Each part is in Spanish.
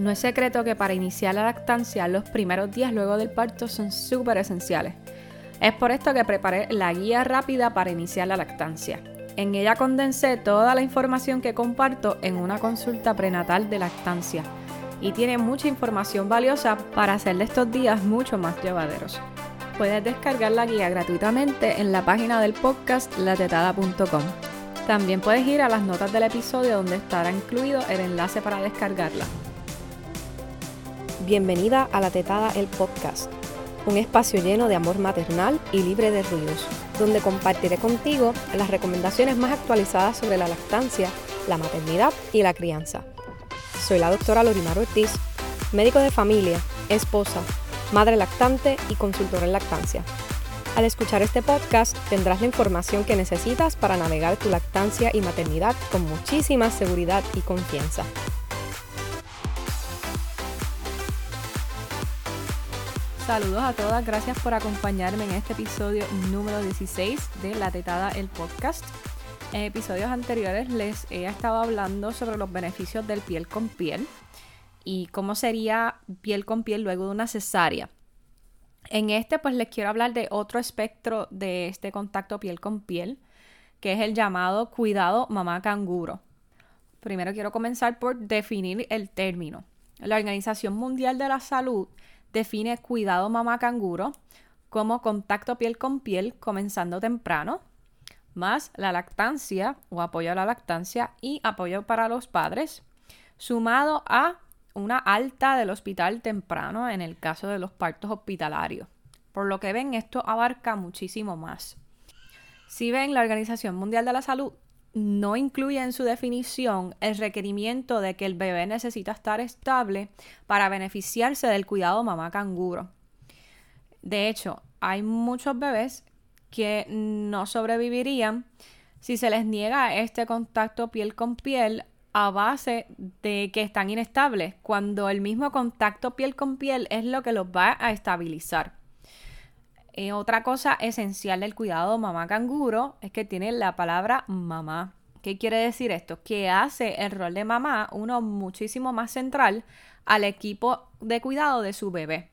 No es secreto que para iniciar la lactancia los primeros días luego del parto son súper esenciales. Es por esto que preparé la guía rápida para iniciar la lactancia. En ella condensé toda la información que comparto en una consulta prenatal de lactancia y tiene mucha información valiosa para hacer de estos días mucho más llevaderos. Puedes descargar la guía gratuitamente en la página del podcast latetada.com. También puedes ir a las notas del episodio donde estará incluido el enlace para descargarla. Bienvenida a La Tetada el Podcast, un espacio lleno de amor maternal y libre de ruidos, donde compartiré contigo las recomendaciones más actualizadas sobre la lactancia, la maternidad y la crianza. Soy la doctora Lorimar Ortiz, médico de familia, esposa, madre lactante y consultora en lactancia. Al escuchar este podcast tendrás la información que necesitas para navegar tu lactancia y maternidad con muchísima seguridad y confianza. Saludos a todas, gracias por acompañarme en este episodio número 16 de La Tetada, el podcast. En episodios anteriores les he estado hablando sobre los beneficios del piel con piel y cómo sería piel con piel luego de una cesárea. En este pues les quiero hablar de otro espectro de este contacto piel con piel, que es el llamado cuidado mamá canguro. Primero quiero comenzar por definir el término. La Organización Mundial de la Salud define cuidado mamá canguro como contacto piel con piel comenzando temprano, más la lactancia o apoyo a la lactancia y apoyo para los padres, sumado a una alta del hospital temprano en el caso de los partos hospitalarios. Por lo que ven, esto abarca muchísimo más. Si ven, la Organización Mundial de la Salud no incluye en su definición el requerimiento de que el bebé necesita estar estable para beneficiarse del cuidado mamá canguro. De hecho, hay muchos bebés que no sobrevivirían si se les niega este contacto piel con piel a base de que están inestables, cuando el mismo contacto piel con piel es lo que los va a estabilizar. Eh, otra cosa esencial del cuidado mamá canguro es que tiene la palabra mamá. ¿Qué quiere decir esto? Que hace el rol de mamá uno muchísimo más central al equipo de cuidado de su bebé.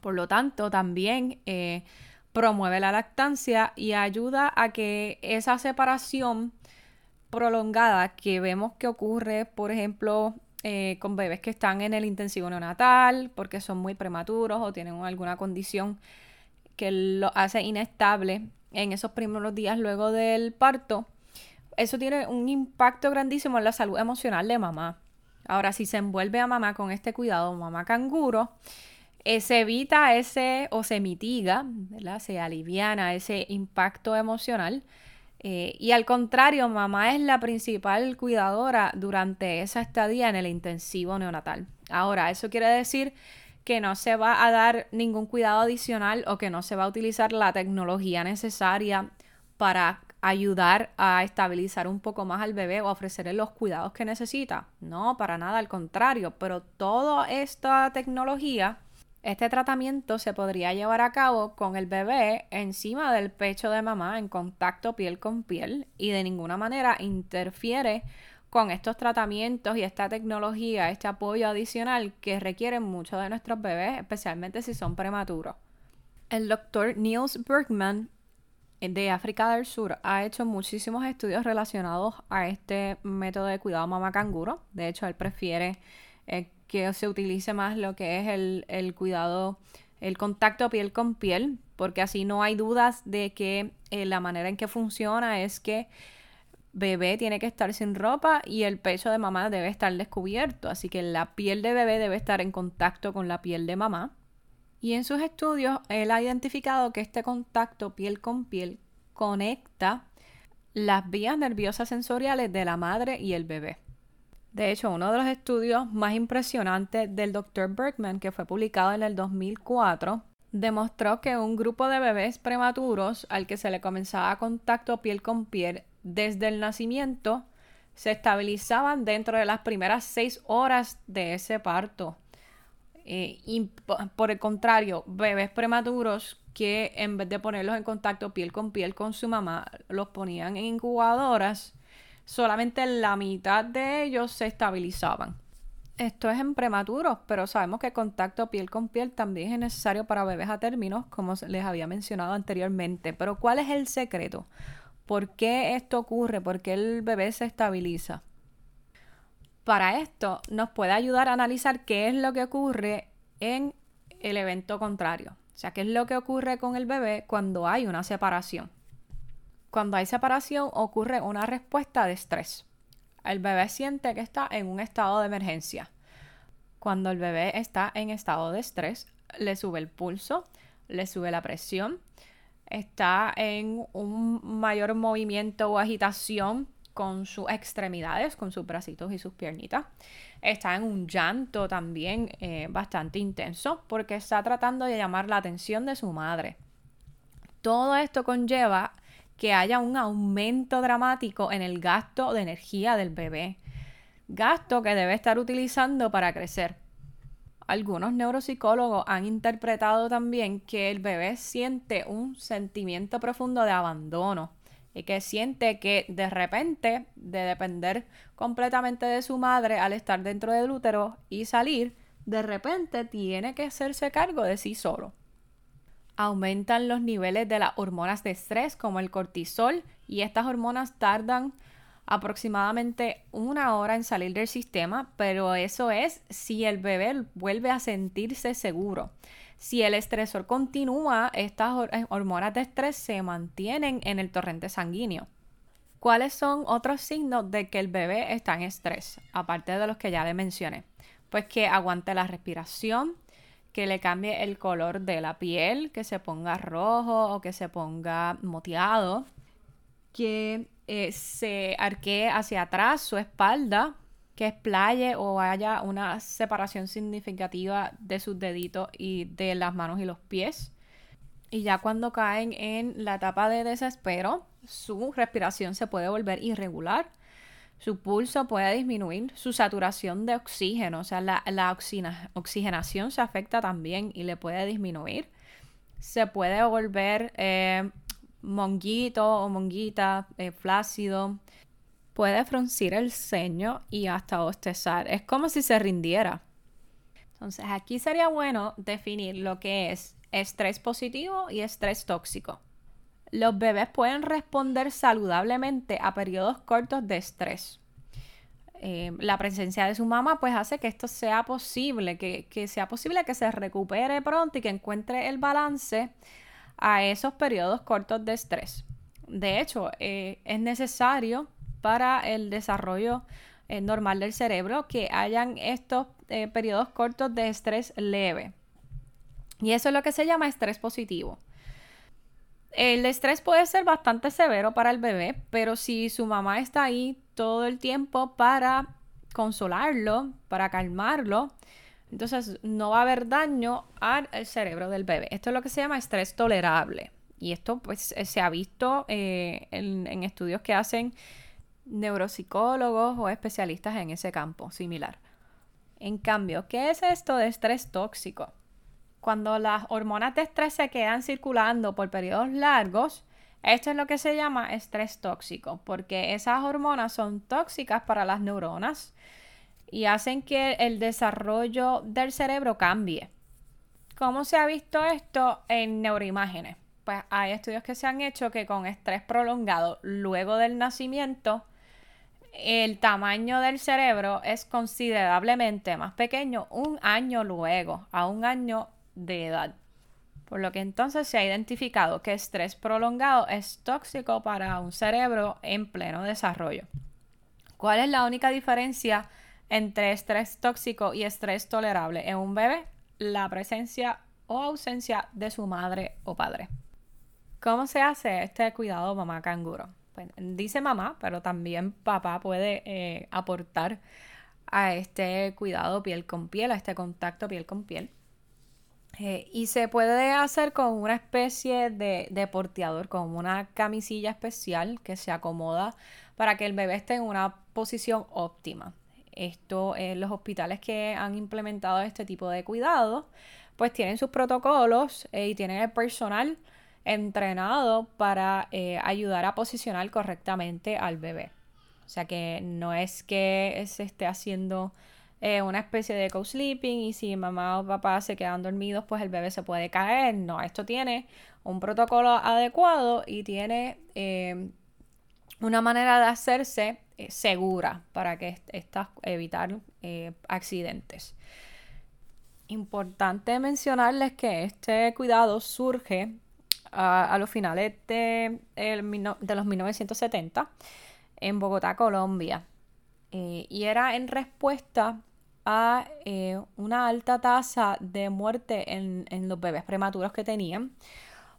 Por lo tanto, también eh, promueve la lactancia y ayuda a que esa separación prolongada que vemos que ocurre, por ejemplo, eh, con bebés que están en el intensivo neonatal porque son muy prematuros o tienen alguna condición que lo hace inestable en esos primeros días luego del parto, eso tiene un impacto grandísimo en la salud emocional de mamá. Ahora, si se envuelve a mamá con este cuidado, mamá canguro, eh, se evita ese o se mitiga, ¿verdad? se aliviana ese impacto emocional. Eh, y al contrario, mamá es la principal cuidadora durante esa estadía en el intensivo neonatal. Ahora, eso quiere decir que no se va a dar ningún cuidado adicional o que no se va a utilizar la tecnología necesaria para ayudar a estabilizar un poco más al bebé o ofrecerle los cuidados que necesita. No, para nada, al contrario, pero toda esta tecnología, este tratamiento se podría llevar a cabo con el bebé encima del pecho de mamá en contacto piel con piel y de ninguna manera interfiere con estos tratamientos y esta tecnología, este apoyo adicional que requieren mucho de nuestros bebés, especialmente si son prematuros. El doctor Niels Bergman de África del Sur ha hecho muchísimos estudios relacionados a este método de cuidado mamá canguro. De hecho, él prefiere eh, que se utilice más lo que es el, cuidado, el contacto piel con piel, porque así no hay dudas de que eh, la manera en que funciona es que bebé tiene que estar sin ropa y el pecho de mamá debe estar descubierto. Así que la piel de bebé debe estar en contacto con la piel de mamá. Y en sus estudios, él ha identificado que este contacto piel con piel conecta las vías nerviosas sensoriales de la madre y el bebé. De hecho, uno de los estudios más impresionantes del Dr. Bergman, que fue publicado en el 2004, demostró que un grupo de bebés prematuros al que se le comenzaba contacto piel con piel desde el nacimiento se estabilizaban dentro de las primeras seis horas de ese parto. Eh, y por el contrario, bebés prematuros que en vez de ponerlos en contacto piel con piel con su mamá, los ponían en incubadoras, solamente la mitad de ellos se estabilizaban. Esto es en prematuros, pero sabemos que contacto piel con piel también es necesario para bebés a términos, como les había mencionado anteriormente. Pero ¿cuál es el secreto? ¿Por qué esto ocurre? ¿Por qué el bebé se estabiliza? Para esto nos puede ayudar a analizar qué es lo que ocurre en el evento contrario. O sea, qué es lo que ocurre con el bebé cuando hay una separación. Cuando hay separación ocurre una respuesta de estrés el bebé siente que está en un estado de emergencia. Cuando el bebé está en estado de estrés, le sube el pulso, le sube la presión, está en un mayor movimiento o agitación con sus extremidades, con sus bracitos y sus piernitas. Está en un llanto también eh, bastante intenso porque está tratando de llamar la atención de su madre. Todo esto conlleva que haya un aumento dramático en el gasto de energía del bebé, gasto que debe estar utilizando para crecer. Algunos neuropsicólogos han interpretado también que el bebé siente un sentimiento profundo de abandono y que siente que de repente, de depender completamente de su madre al estar dentro del útero y salir, de repente tiene que hacerse cargo de sí solo. Aumentan los niveles de las hormonas de estrés como el cortisol y estas hormonas tardan aproximadamente una hora en salir del sistema, pero eso es si el bebé vuelve a sentirse seguro. Si el estresor continúa, estas eh, hormonas de estrés se mantienen en el torrente sanguíneo. ¿Cuáles son otros signos de que el bebé está en estrés, aparte de los que ya le mencioné? Pues que aguante la respiración, que le cambie el color de la piel, que se ponga rojo o que se ponga moteado, que eh, se arquee hacia atrás su espalda, que explaye o haya una separación significativa de sus deditos y de las manos y los pies. Y ya cuando caen en la etapa de desespero, su respiración se puede volver irregular su pulso puede disminuir, su saturación de oxígeno, o sea, la, oxigenación se afecta también y le puede disminuir. Se puede volver eh, monguito o monguita, eh, flácido. Puede fruncir el ceño y hasta bostezar. Es como si se rindiera. Entonces, aquí sería bueno definir lo que es estrés positivo y estrés tóxico los bebés pueden responder saludablemente a periodos cortos de estrés. Eh, la presencia de su mamá pues hace que esto sea posible, que, sea posible que se recupere pronto y que encuentre el balance a esos periodos cortos de estrés. De hecho, eh, es necesario para el desarrollo eh, normal del cerebro que hayan estos periodos cortos de estrés leve. Y eso es lo que se llama estrés positivo. El estrés puede ser bastante severo para el bebé, pero si su mamá está ahí todo el tiempo para consolarlo, para calmarlo, entonces no va a haber daño al cerebro del bebé. Esto es lo que se llama estrés tolerable. Y esto pues se ha visto eh, en estudios que hacen neuropsicólogos o especialistas en ese campo similar. En cambio, ¿qué es esto de estrés tóxico? cuando las hormonas de estrés se quedan circulando por periodos largos, esto es lo que se llama estrés tóxico, porque esas hormonas son tóxicas para las neuronas y hacen que el desarrollo del cerebro cambie. ¿Cómo se ha visto esto en neuroimágenes? Pues hay estudios que se han hecho que con estrés prolongado luego del nacimiento, el tamaño del cerebro es considerablemente más pequeño un año luego, a un año de edad. Por lo que entonces se ha identificado que estrés prolongado es tóxico para un cerebro en pleno desarrollo. ¿Cuál es la única diferencia entre estrés tóxico y estrés tolerable en un bebé? La presencia o ausencia de su madre o padre. ¿Cómo se hace este cuidado mamá canguro? Pues, dice mamá, pero también papá puede eh, aportar a este cuidado piel con piel, a este contacto piel con piel. Eh, y se puede hacer con una especie de, de, porteador, con una camisilla especial que se acomoda para que el bebé esté en una posición óptima. Esto, en los hospitales que han implementado este tipo de cuidado, pues tienen sus protocolos eh, y tienen el personal entrenado para eh, ayudar a posicionar correctamente al bebé. O sea que no es que se esté haciendo eh, una especie de co-sleeping y si mamá o papá se quedan dormidos, pues el bebé se puede caer. No, esto tiene un protocolo adecuado y tiene eh, una manera de hacerse eh, segura para que estas evitar accidentes. Importante mencionarles que este cuidado surge a, los finales de, de los 1970 en Bogotá, Colombia. y era en respuesta a eh, una alta tasa de muerte en, los bebés prematuros que tenían,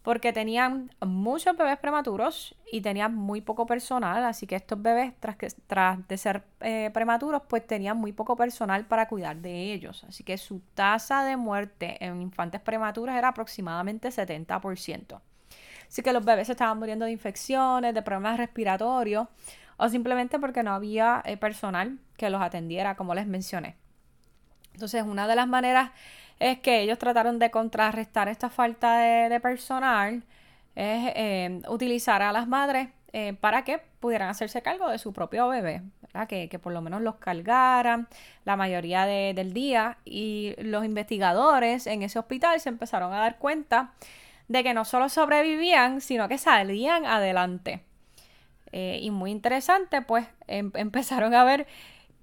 porque tenían muchos bebés prematuros y tenían muy poco personal, así que estos bebés, tras, tras de ser eh, prematuros, pues tenían muy poco personal para cuidar de ellos, así que su tasa de muerte en infantes prematuros era aproximadamente 70%. Así que los bebés estaban muriendo de infecciones, de problemas respiratorios, o simplemente porque no había eh, personal que los atendiera, como les mencioné. Entonces, una de las maneras es que ellos trataron de contrarrestar esta falta de, personal, es eh, utilizar a las madres eh, para que pudieran hacerse cargo de su propio bebé, que, por lo menos los cargaran la mayoría del día. Y los investigadores en ese hospital se empezaron a dar cuenta de que no solo sobrevivían, sino que salían adelante. Eh, y muy interesante, pues em, empezaron a ver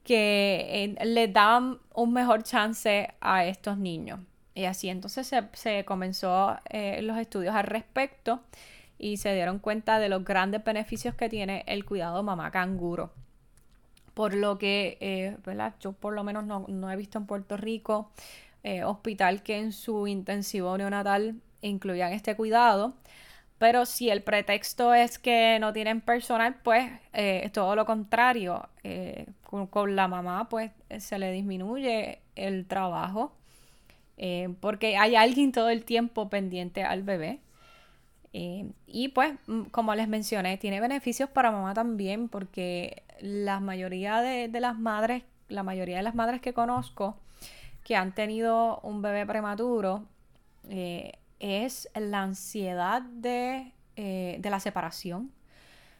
que eh, le dan un mejor chance a estos niños. Y así entonces se, comenzó eh, los estudios al respecto y se dieron cuenta de los grandes beneficios que tiene el cuidado mamá canguro. Por lo que, eh. Yo por lo menos no, he visto en Puerto Rico hospital que en su intensivo neonatal incluyan este cuidado. Pero si el pretexto es que no tienen personal, pues eh, todo lo contrario. Eh, con, la mamá, pues se le disminuye el trabajo eh, porque hay alguien todo el tiempo pendiente al bebé. y pues, como les mencioné, tiene beneficios para mamá también porque la mayoría de, de las madres, la mayoría de las madres que conozco que han tenido un bebé prematuro, es la ansiedad de, eh, la separación.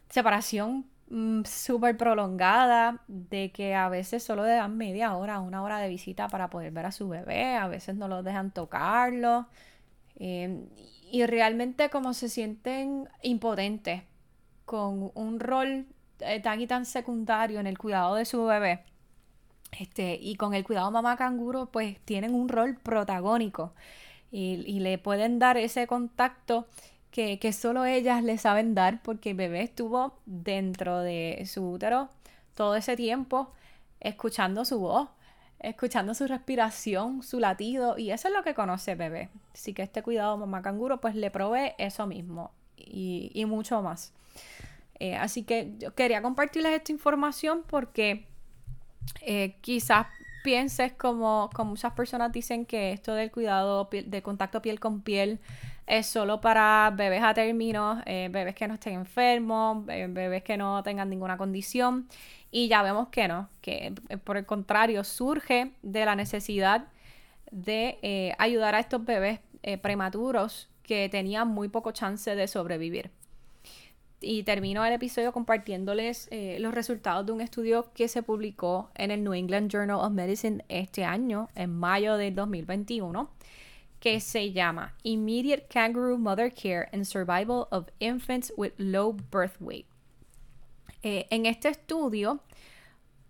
Separación mm, súper prolongada, de que a veces solo le dan media hora, una hora de visita para poder ver a su bebé, a veces no lo dejan tocarlo. Em, y realmente como se sienten impotentes con un rol eh, tan y tan secundario en el cuidado de su bebé. Este, y con el cuidado mamá canguro, pues tienen un rol protagónico y, le pueden dar ese contacto que, solo ellas le saben dar porque el bebé estuvo dentro de su útero todo ese tiempo escuchando su voz, escuchando su respiración, su latido y eso es lo que conoce el bebé. Así que este cuidado mamá canguro pues le provee eso mismo y, mucho más. Eh, así que yo quería compartirles esta información porque eh, quizás pienses como, como muchas personas dicen que esto del cuidado de contacto piel con piel es solo para bebés a término, eh, bebés que no estén enfermos, bebés que no tengan ninguna condición. Y ya vemos que no, que eh, por el contrario surge de la necesidad de eh, ayudar a estos bebés prematuros que tenían muy poco chance de sobrevivir y termino el episodio compartiéndoles eh, los resultados de un estudio que se publicó en el New England Journal of Medicine este año, en mayo del 2021, que se llama Immediate Kangaroo Mother Care and Survival of Infants with Low Birth Weight. Eh, en este estudio,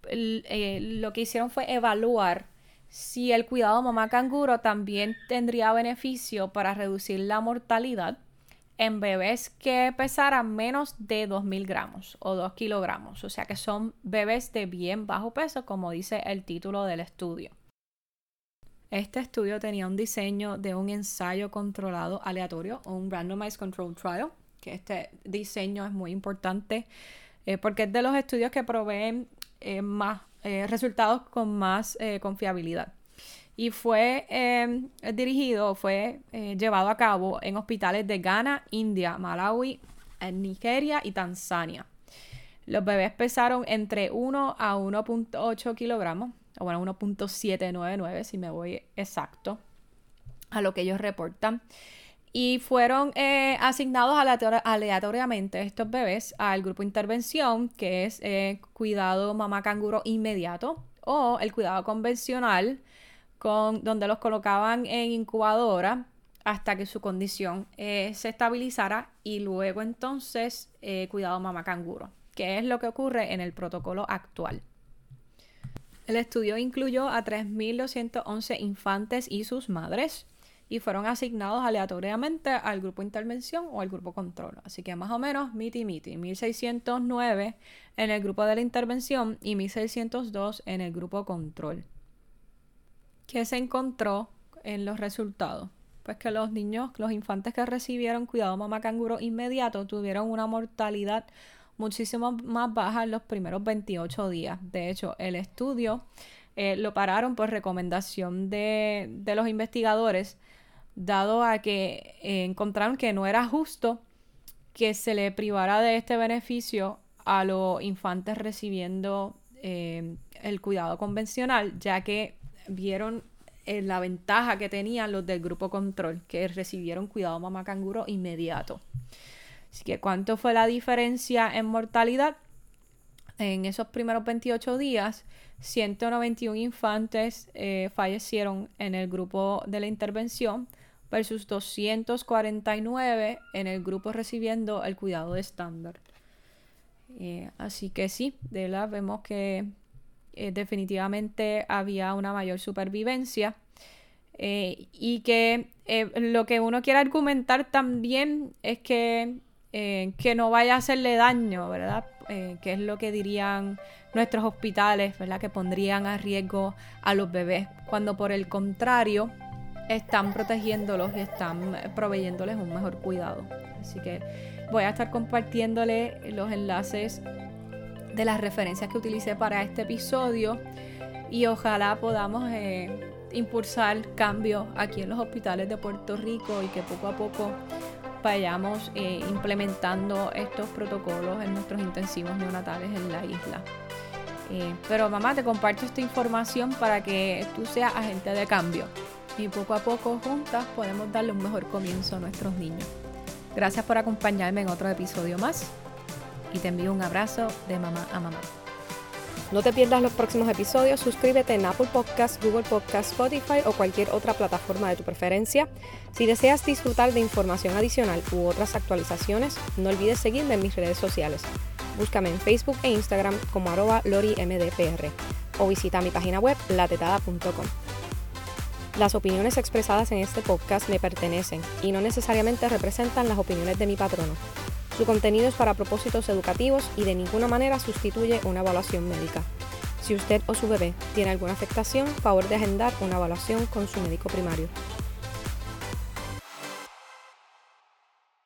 eh, lo que hicieron fue evaluar si el cuidado mamá canguro también tendría beneficio para reducir la mortalidad en bebés que pesaran menos de 2.000 gramos o 2 kilogramos, o sea que son bebés de bien bajo peso, como dice el título del estudio. Este estudio tenía un diseño de un ensayo controlado aleatorio un randomized control trial, que este diseño es muy importante eh, porque es de los estudios que proveen eh, más eh, resultados con más confiabilidad y fue em, dirigido, fue eh, llevado a cabo en hospitales de Ghana, India, Malawi, Nigeria y Tanzania. Los bebés pesaron entre 1 a 1.8 kilogramos, o bueno, 1.799 si me voy exacto a lo que ellos reportan. Y fueron eh, asignados aleatoriamente estos bebés al grupo intervención, que es eh, cuidado mamá canguro inmediato o el cuidado convencional, donde los colocaban en incubadora hasta que su condición eh, se estabilizara y luego entonces eh, cuidado mamá canguro, que es lo que ocurre en el protocolo actual. El estudio incluyó a 3.211 infantes y sus madres y fueron asignados aleatoriamente al grupo intervención o al grupo control. Así que más o menos miti miti, 1609 en el grupo de la intervención y 1602 en el grupo control. ¿Qué se encontró en los resultados? Pues que los niños, los infantes que recibieron cuidado mamá canguro inmediato tuvieron una mortalidad muchísimo más baja en los primeros 28 días. De hecho, el estudio eh, lo pararon por recomendación de, los investigadores dado a que eh, encontraron que no era justo que se le privara de este beneficio a los infantes recibiendo eh, el cuidado convencional, ya que vieron eh, la ventaja que tenían los del grupo control, que recibieron cuidado mamá canguro inmediato. Así que, ¿cuánto fue la diferencia en mortalidad? En esos primeros 28 días, 191 infantes fallecieron en el grupo de la intervención, versus 249 en el grupo recibiendo el cuidado de estándar. Eh, así que sí, de la vemos que eh, definitivamente había una mayor supervivencia eh, y que lo que uno quiere argumentar también es que, que no vaya a hacerle daño, ¿verdad? que es lo que dirían nuestros hospitales, ¿verdad? Que pondrían a riesgo a los bebés, cuando por el contrario, están protegiéndolos y están proveyéndoles un mejor cuidado. Así que voy a estar compartiéndole los enlaces de las referencias que utilicé para este episodio y ojalá podamos eh, impulsar cambios aquí en los hospitales de Puerto Rico y que poco a poco vayamos eh, implementando estos protocolos en nuestros intensivos neonatales en la isla. Eh, pero mamá, te comparto esta información para que tú seas agente de cambio y poco a poco juntas podemos darle un mejor comienzo a nuestros niños. Gracias por acompañarme en otro episodio más y te envío un abrazo de mamá a mamá. No te pierdas los próximos episodios, suscríbete en Apple Podcasts, Google Podcasts, Spotify o cualquier otra plataforma de tu preferencia. Si deseas disfrutar de información adicional u otras actualizaciones, no olvides seguirme en mis redes sociales. Búscame en Facebook e Instagram como arroba lorimdpr o visita mi página web latetada.com. Las opiniones expresadas en este podcast me pertenecen y no necesariamente representan las opiniones de mi patrono. Su contenido es para propósitos educativos y de ninguna manera sustituye una evaluación médica. Si usted o su bebé tiene alguna afectación, favor de agendar una evaluación con su médico primario.